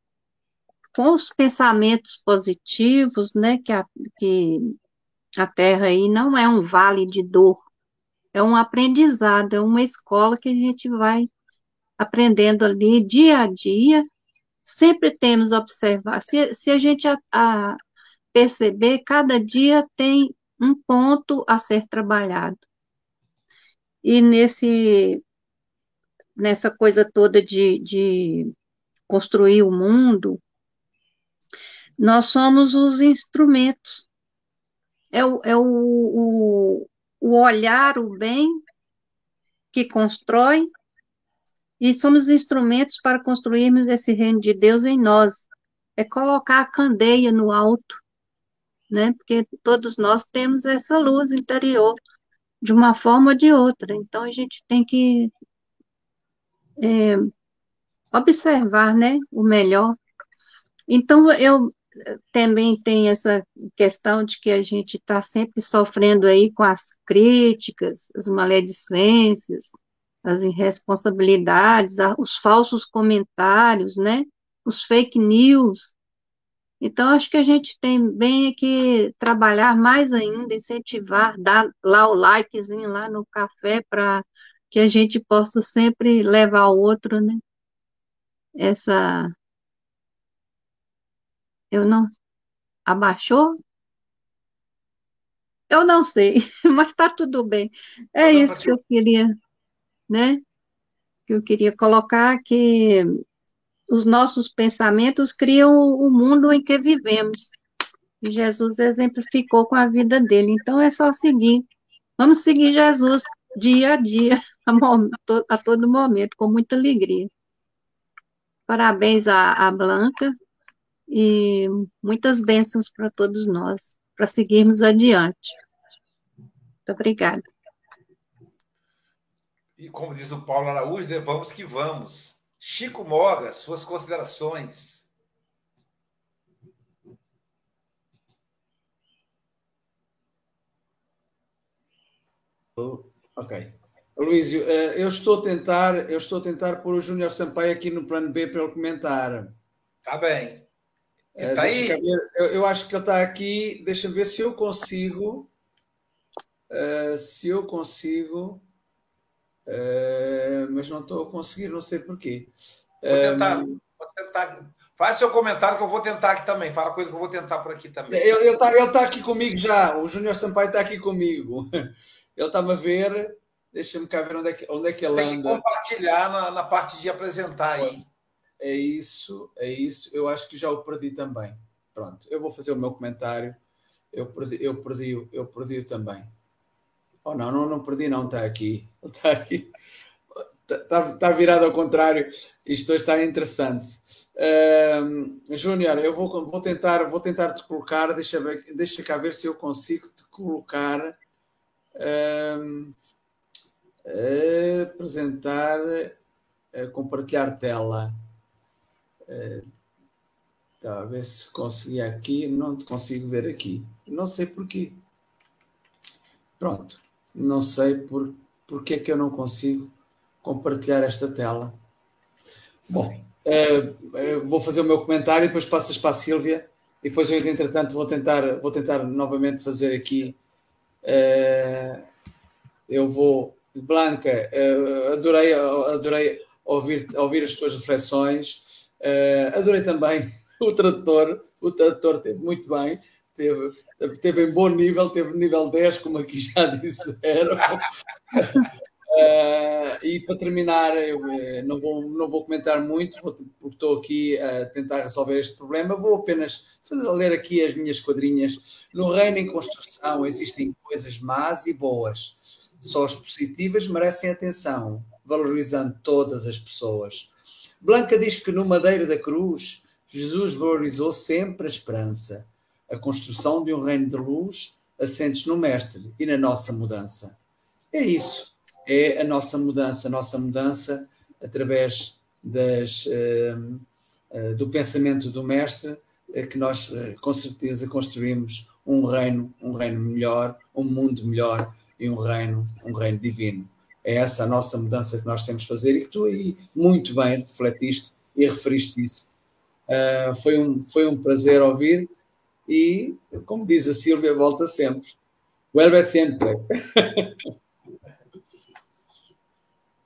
com os pensamentos positivos, né, que a, que a Terra aí não é um vale de dor, é um aprendizado, é uma escola que a gente vai aprendendo ali dia a dia. Sempre temos observar. Se, se a gente a, a perceber, cada dia tem um ponto a ser trabalhado. E nesse, nessa coisa toda de, de construir o mundo, nós somos os instrumentos. É o, é o, o, o olhar o bem que constrói e somos instrumentos para construirmos esse reino de Deus em nós. É colocar a candeia no alto, né? Porque todos nós temos essa luz interior de uma forma ou de outra. Então a gente tem que é, observar, né, o melhor. Então eu também tenho essa questão de que a gente está sempre sofrendo aí com as críticas, as maledicências, as irresponsabilidades, os falsos comentários, né, os fake news. Então, acho que a gente tem bem que trabalhar mais ainda, incentivar, dar lá o likezinho lá no café para que a gente possa sempre levar o outro, né? Essa. Eu não. Abaixou? Eu não sei, mas está tudo bem. É isso que eu queria, né? Que eu queria colocar que os nossos pensamentos criam o mundo em que vivemos. E Jesus exemplificou com a vida dele. Então é só seguir. Vamos seguir Jesus dia a dia, a, todo momento, com muita alegria. Parabéns à Blanca e muitas bênçãos para todos nós, para seguirmos adiante. Muito obrigada. E como diz o Paulo Araújo, né, vamos que vamos. Chico Moga, suas considerações. Ok. Luísio, eh, eu estou a tentar, eu estou a tentar pôr o Júnior Sampaio aqui no plano B para ele comentar. Está bem. Está eh, aí? Eu, eu, acho que ele está aqui. Deixa-me ver se eu consigo. Uh, se eu consigo. Uh, mas não estou a conseguir, não sei porquê. Vou tentar, um, vou tentar. Faz seu comentário que eu vou tentar aqui também. Fala coisa que eu vou tentar por aqui também. Ele está ele tá aqui comigo já. O Júnior Sampaio está aqui comigo. Ele está-me a ver. Deixa-me cá ver onde é que, onde é que ele Tem anda. Que compartilhar na, na parte de apresentar aí. É isso, é isso. Eu acho que já o perdi também. Pronto, eu vou fazer o meu comentário. Eu perdi, eu perdi, eu perdi também. Oh, não, não, não perdi, não, está aqui. Está aqui. Está, está virado ao contrário. Isto está interessante. Júnior, eu vou, vou, tentar, vou tentar te colocar, deixa, deixa cá ver se eu consigo te colocar. Apresentar, compartilhar tela. Uh, tá, a ver se consegui aqui. Não consigo ver aqui. Não sei porquê. Pronto não sei por, porque é que eu não consigo compartilhar esta tela. Bom, uh, vou fazer o meu comentário e depois passas para a Sílvia e depois eu, entretanto, vou tentar, vou tentar novamente fazer aqui. Eu vou, Blanca, adorei, adorei ouvir, ouvir as tuas reflexões, adorei também o tradutor, o tradutor teve muito bem, teve teve em bom nível, teve nível 10, como aqui já disseram. Uh, e para terminar, eu eh, não vou, não vou comentar muito, porque estou aqui a tentar resolver este problema. Vou apenas fazer, ler aqui as minhas quadrinhas. No reino em construção existem coisas más e boas. Só as positivas merecem atenção, valorizando todas as pessoas. Blanca diz que no Madeira da Cruz, Jesus valorizou sempre a esperança a construção de um reino de luz assentes no Mestre e na nossa mudança. É isso. É a nossa mudança, a nossa mudança através das, uh, uh, do pensamento do Mestre, é que nós uh, com certeza construímos um reino, um reino melhor, um mundo melhor e um reino, um reino divino. É essa a nossa mudança que nós temos de fazer e que tu aí muito bem refletiste e referiste isso. foi, um, foi um prazer ouvir-te e, como diz a Silvia, volta sempre. Vuelve sempre.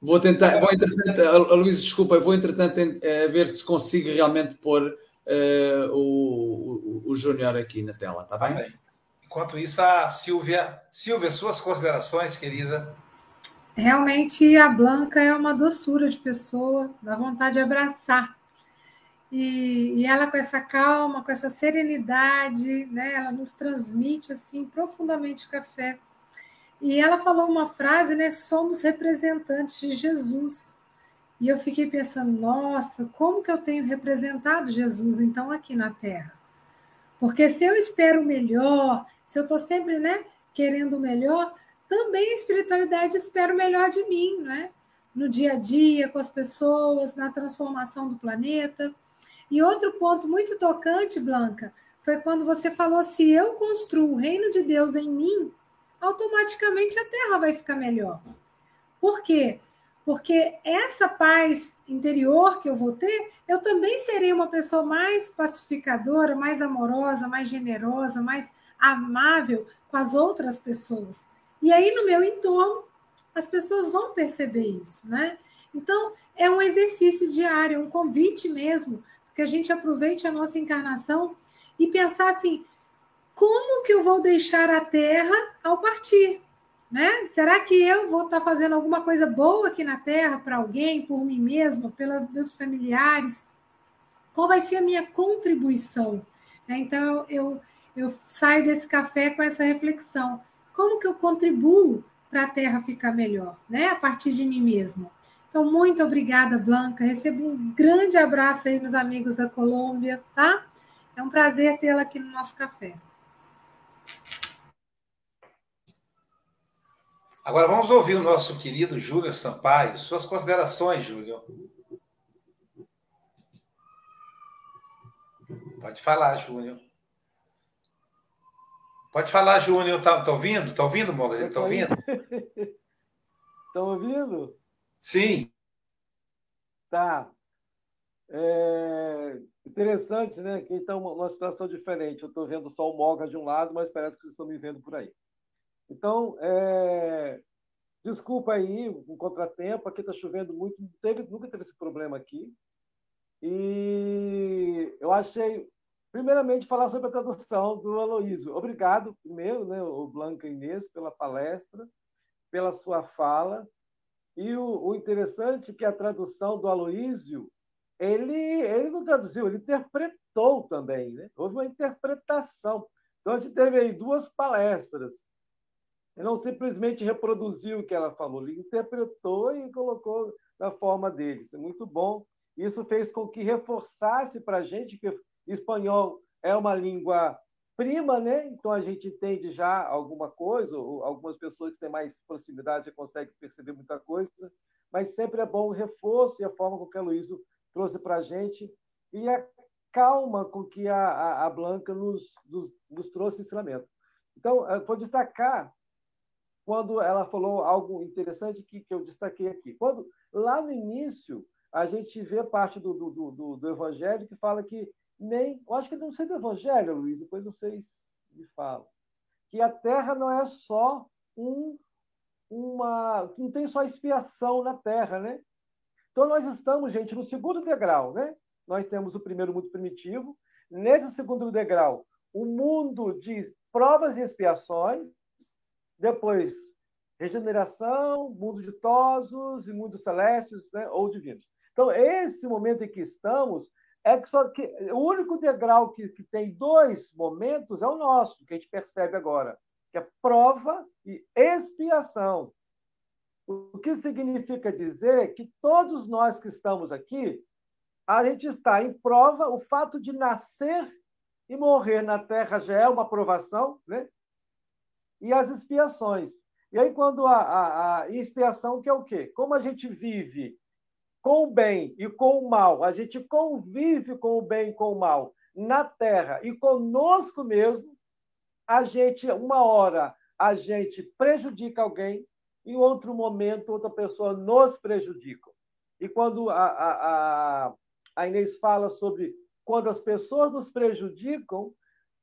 Vou tentar, vou entretanto, Luís, desculpa, vou entretanto uh, ver se consigo realmente pôr uh, o, o, o Júnior aqui na tela, está bem? bem? Enquanto isso, a Silvia. Silvia, suas considerações, querida. Realmente a Blanca é uma doçura de pessoa, dá vontade de abraçar. E, e, ela com essa calma, com essa serenidade, né, ela nos transmite assim profundamente o café. E ela falou uma frase, né? Somos representantes de Jesus. E eu fiquei pensando, nossa, como que eu tenho representado Jesus então aqui na Terra? Porque se eu espero o melhor, se eu estou sempre, né, querendo o melhor, também a espiritualidade espera o melhor de mim, né? No dia a dia, com as pessoas, na transformação do planeta. E outro ponto muito tocante, Blanca, foi quando você falou: se eu construo o reino de Deus em mim, automaticamente a terra vai ficar melhor. Por quê? Porque essa paz interior que eu vou ter, eu também serei uma pessoa mais pacificadora, mais amorosa, mais generosa, mais amável com as outras pessoas. E aí no meu entorno, as pessoas vão perceber isso, né? Então, é um exercício diário, um convite mesmo, que a gente aproveite a nossa encarnação e pensar assim: como que eu vou deixar a terra ao partir? Né? Será que eu vou estar fazendo alguma coisa boa aqui na Terra para alguém, por mim mesma, pelos meus familiares? Qual vai ser a minha contribuição? Então, eu, eu saio desse café com essa reflexão. Como que eu contribuo para a Terra ficar melhor, né? a partir de mim mesma? Então, muito obrigada, Blanca. Recebo um grande abraço aí nos amigos da Colômbia, tá? É um prazer tê-la aqui no nosso café. Agora vamos ouvir o nosso querido Júlio Sampaio. Suas considerações, Júlio. Pode falar, Júnior. Pode falar, Júnior. Tá, tá ouvindo? Tá ouvindo, Moga? Tá ouvindo? Estão ouvindo? Sim. Tá. É interessante, né? Que está uma, uma situação diferente. Eu estou vendo só o Moga de um lado, mas parece que vocês estão me vendo por aí. Então, é... desculpa aí um contratempo. Aqui está chovendo muito. Teve, nunca teve esse problema aqui. E eu achei, primeiramente, falar sobre a tradução do Aloísio. Obrigado, primeiro, né, o Blanca Inês, pela palestra, pela sua fala. E o, o interessante é que a tradução do Aloísio, ele, ele não traduziu, ele interpretou também. Né? Houve uma interpretação. Então, a gente teve aí duas palestras. Ele não simplesmente reproduziu o que ela falou, ele interpretou e colocou da forma dele. Isso é muito bom. Isso fez com que reforçasse para a gente que espanhol é uma língua prima, né? Então a gente entende já alguma coisa, algumas pessoas que têm mais proximidade já conseguem perceber muita coisa, mas sempre é bom o reforço e a forma com que a Luísa trouxe para a gente e a calma com que a, a, a Blanca nos, nos, nos trouxe ensinamento. Então, vou destacar quando ela falou algo interessante que, que eu destaquei aqui. Quando lá no início a gente vê parte do, do, do, do Evangelho que fala que nem. Eu acho que não sei do Evangelho, Luiz, depois vocês me falam. Que a terra não é só um. Uma, não tem só expiação na terra, né? Então, nós estamos, gente, no segundo degrau, né? Nós temos o primeiro mundo primitivo. Nesse segundo degrau, o mundo de provas e expiações, depois, regeneração, mundo ditosos e mundos celestes né, ou divinos. Então, esse momento em que estamos é que, só que o único degrau que, que tem dois momentos é o nosso, que a gente percebe agora, que é prova e expiação. O que significa dizer que todos nós que estamos aqui, a gente está em prova, o fato de nascer e morrer na Terra já é uma provação, né? e as expiações. E aí, quando a, a, a expiação, que é o quê? Como a gente vive com o bem e com o mal, a gente convive com o bem e com o mal na Terra e conosco mesmo, a gente, uma hora, a gente prejudica alguém, em outro momento, outra pessoa nos prejudica. E quando a, a, a Inês fala sobre quando as pessoas nos prejudicam,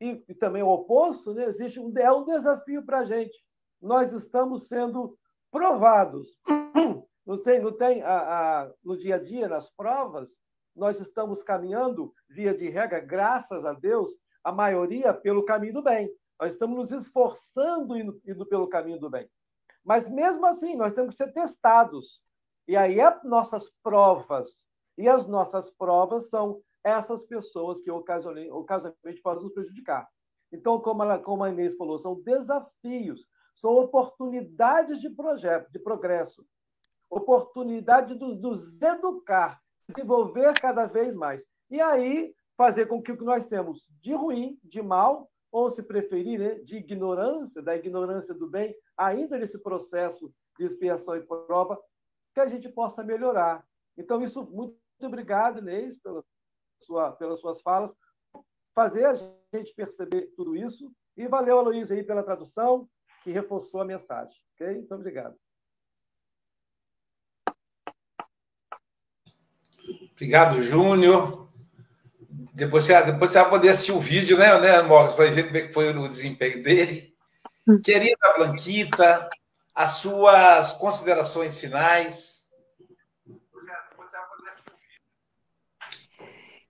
e, e também o oposto, né? existe um, é um desafio para a gente. Nós estamos sendo provados. Não tem, não tem a, a, no dia a dia, nas provas, nós estamos caminhando, via de regra, graças a Deus, a maioria pelo caminho do bem. Nós estamos nos esforçando indo, indo pelo caminho do bem. Mas mesmo assim, nós temos que ser testados. E aí, as nossas provas, e as nossas provas são essas pessoas que ocasionalmente podem nos prejudicar. Então, como, ela, como a Inês falou, são desafios, são oportunidades de projeto, de progresso, oportunidade de nos educar, desenvolver cada vez mais. E aí, fazer com que o que nós temos de ruim, de mal, ou se preferir, né, de ignorância, da ignorância do bem, ainda nesse processo de expiação e prova, que a gente possa melhorar. Então, isso, muito obrigado, Inês, pela sua, pelas suas falas, fazer a gente perceber tudo isso. E valeu, Aloysio, aí pela tradução, que reforçou a mensagem. Ok? Muito obrigado. Obrigado, Júnior. Depois você, depois você vai poder assistir o vídeo, né, né Morris, para ver como é que foi o desempenho dele. Querida Blanquita, as suas considerações finais.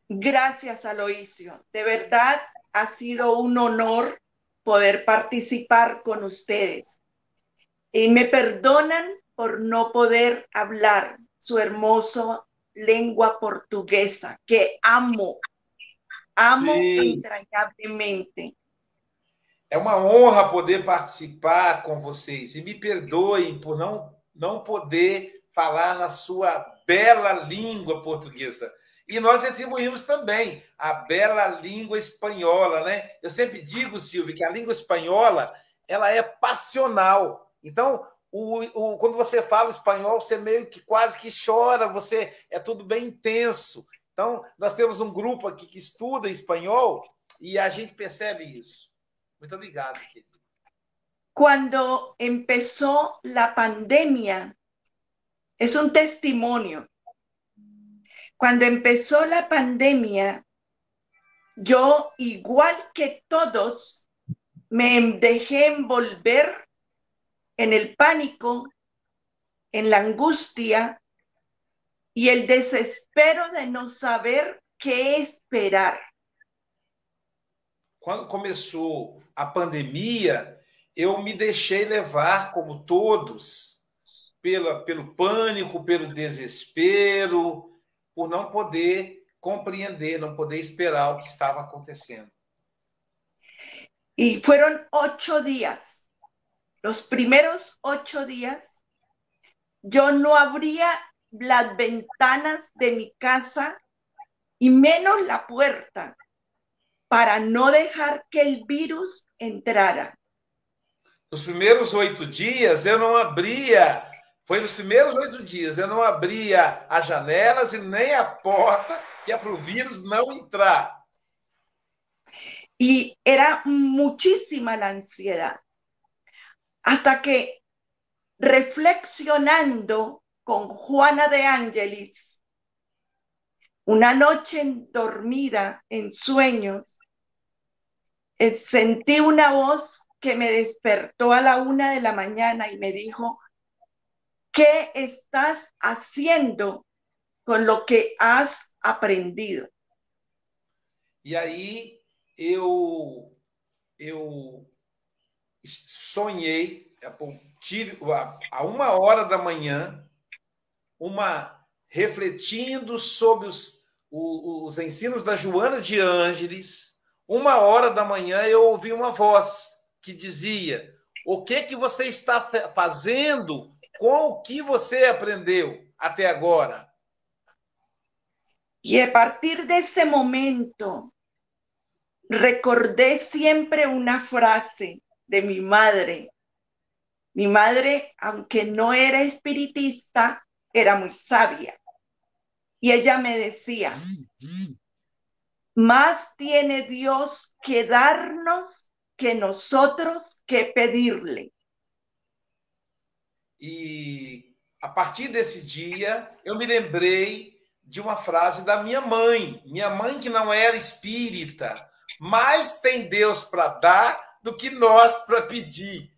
Gracias, Aloisio. De verdad ha sido un honor poder participar con ustedes. Y me perdonan por no poder hablar su hermosa lengua portuguesa, que amo, amo Sim. É uma honra poder participar com vocês. E me perdoem por não, não poder falar na sua bela língua portuguesa. E nós atribuímos também a bela língua espanhola, né? Eu sempre digo, Silvio, que a língua espanhola ela é passional. Então, o, o, quando você fala espanhol, você meio que quase que chora, você é tudo bem intenso. Então, nós temos um grupo aqui que estuda espanhol e a gente percebe isso. Muito obrigado, querido. Cuando empezó la pandemia, es un testimonio. Cuando empezó la pandemia, yo, igual que todos, me dejé envolver en el pánico, en la angustia y el desespero de no saber qué esperar. Quando começou a pandemia, eu me deixei levar, como todos, pela, pelo pânico, pelo desespero, por não poder compreender, não poder esperar o que estava acontecendo. Y fueron ocho días. Los primeros ocho días, yo no abría las ventanas de mi casa y menos la puerta para no dejar que el virus entrara. Nos primeiros oito dias, eu não abria. Foi nos primeiros oito dias, eu não abria as janelas e nem a porta, que é para o vírus não entrar. Y era muchísima la ansiedad. Hasta que reflexionando con Juana de Ángelis, una noche dormida en sueños, eh, sentí una voz que me despertó a la una de la mañana y me dijo, ¿qué estás haciendo con lo que has aprendido? E aí eu eu sonhei, tive a uma hora da manhã, uma refletindo sobre os, os, os ensinos da Joana de Ângeles, uma hora da manhã eu ouvi uma voz que dizia: O que que você está fazendo com o que você aprendeu até agora? Y a partir de ese momento recordé siempre una frase de mi madre. Mi madre, aunque no era espiritista, era muy sabia. Y ella me decía, más tiene Dios que darnos que nosotros que pedirle. E a partir desse dia, eu me lembrei de uma frase da minha mãe. Minha mãe, que não era espírita, mais tem Deus para dar do que nós para pedir.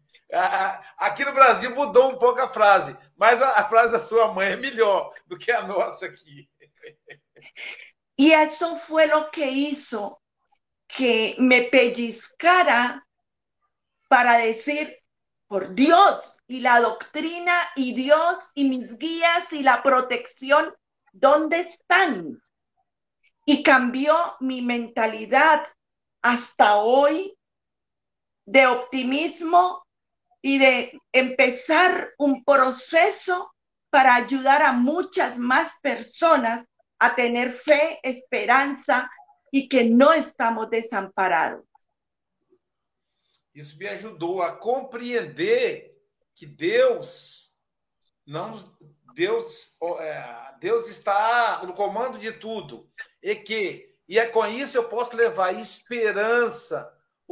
Aqui no Brasil mudou um pouco a frase, mas a, frase da sua mãe é melhor do que a nossa aqui. E isso foi o que hizo que me pellizcara para decir, por Dios, y la doctrina, y Dios, y mis guías, y la protección, ¿dónde están? Y cambió mi mentalidad hasta hoy de optimismo y de empezar un proceso para ayudar a muchas más personas a tener fe, esperanza y que no estamos desamparados. Isso me ajudou a compreender que Deus não Deus é, Deus está no comando de tudo e que e é com isso eu posso levar esperança,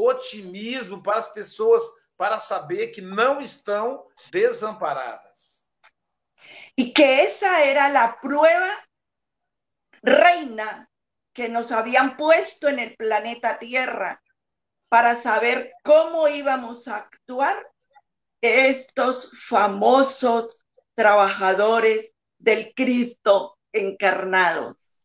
otimismo para as pessoas para saber que não estão desamparadas. E que essa era a prova reina que nos habían puesto en el planeta Tierra para saber cómo íbamos a actuar estos famosos trabajadores del Cristo encarnados.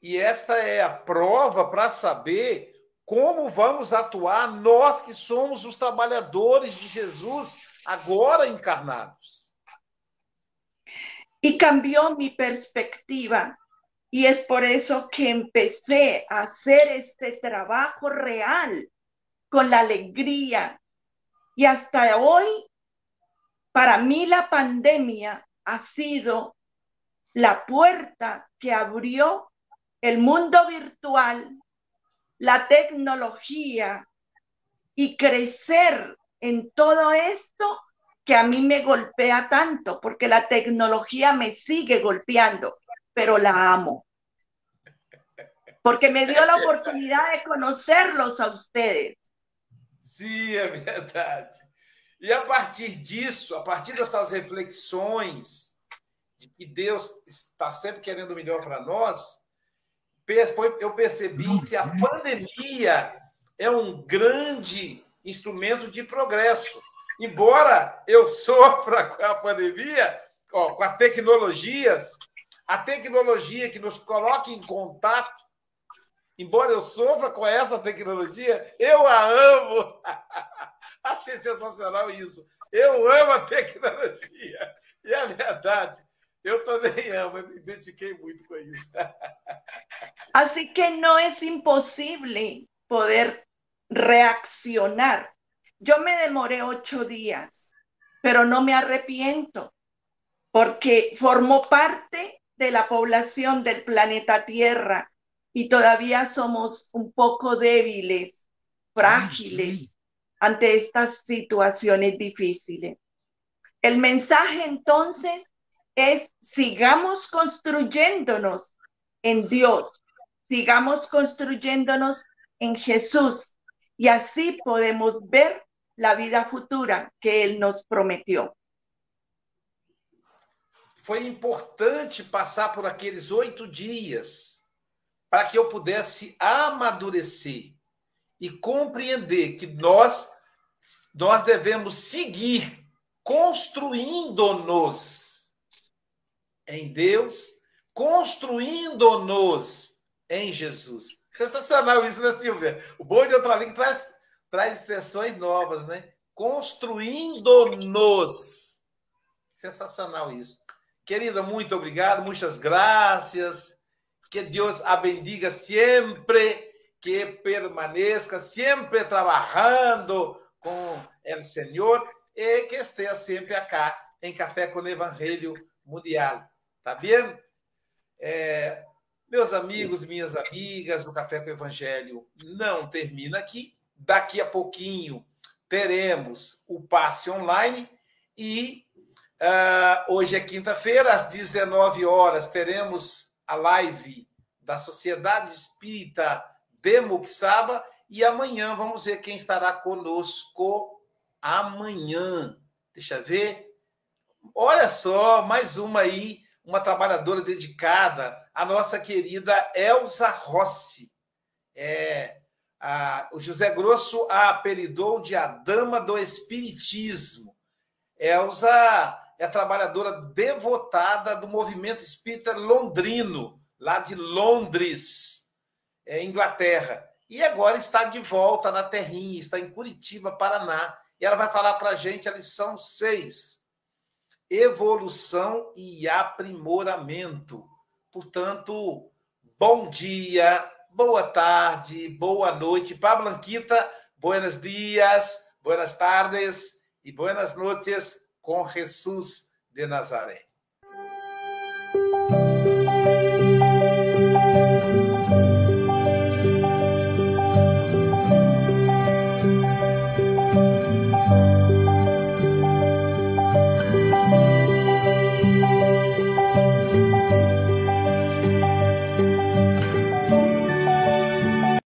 E esta é a prova para saber como vamos atuar nós que somos os trabalhadores de Jesus agora encarnados. E cambiou minha perspectiva Y es por eso que empecé a hacer este trabajo real con la alegría. Y hasta hoy, para mí la pandemia ha sido la puerta que abrió el mundo virtual, la tecnología y crecer en todo esto que a mí me golpea tanto, porque la tecnología me sigue golpeando pero la amo. Porque me dio a oportunidade de conhecê-los a ustedes. Sim, é verdade. E a partir disso, a partir dessas reflexões de que Deus está sempre querendo o melhor para nós, eu percebi que a pandemia é um grande instrumento de progresso. Embora eu sofra com a pandemia, ó, com as tecnologias, a tecnologia que nos coloca em contato, embora eu sofra com essa tecnologia, eu a amo. Achei sensacional isso. Eu amo a tecnologia. E é verdade. Eu também amo, eu me identifiquei muito com isso. Assim que não é impossível poder reaccionar. Eu me demoré ocho dias, pero no me arrepiento, porque formó parte de la población del planeta Tierra y todavía somos un poco débiles, frágiles ante estas situaciones difíciles. El mensaje entonces es sigamos construyéndonos en Dios, sigamos construyéndonos en Jesús y así podemos ver la vida futura que Él nos prometió. foi importante passar por aqueles oito dias para que eu pudesse amadurecer e compreender que nós nós devemos seguir construindo-nos em Deus, construindo-nos em Jesus. Sensacional isso, né, Silvia? O bom de outra língua traz, traz expressões novas, né? Construindo-nos. Sensacional isso. Querida, muito obrigado, muitas graças. Que Deus a bendiga sempre, que permaneça sempre trabalhando com o Senhor e que esteja sempre acá em Café com o Evangelho Mundial. Tá bem? É, meus amigos, minhas amigas, o Café com o Evangelho não termina aqui. Daqui a pouquinho teremos o passe online e Uh, hoje é quinta-feira, às 19 horas, teremos a live da Sociedade Espírita de Muxaba e amanhã vamos ver quem estará conosco amanhã. Deixa eu ver. Olha só, mais uma aí, uma trabalhadora dedicada, a nossa querida Elza Rossi. É, Ah, o José Grosso a apelidou de a dama do espiritismo. Elza é trabalhadora devotada do movimento espírita londrino, lá de Londres, é, Inglaterra. E agora está de volta na terrinha, está em Curitiba, Paraná. E ela vai falar para a gente a lição 6. Evolução e aprimoramento. Portanto, bom dia, boa tarde, boa noite. Para Blanquita, buenos dias, buenas tardes e buenas noches com Jesus de Nazaré.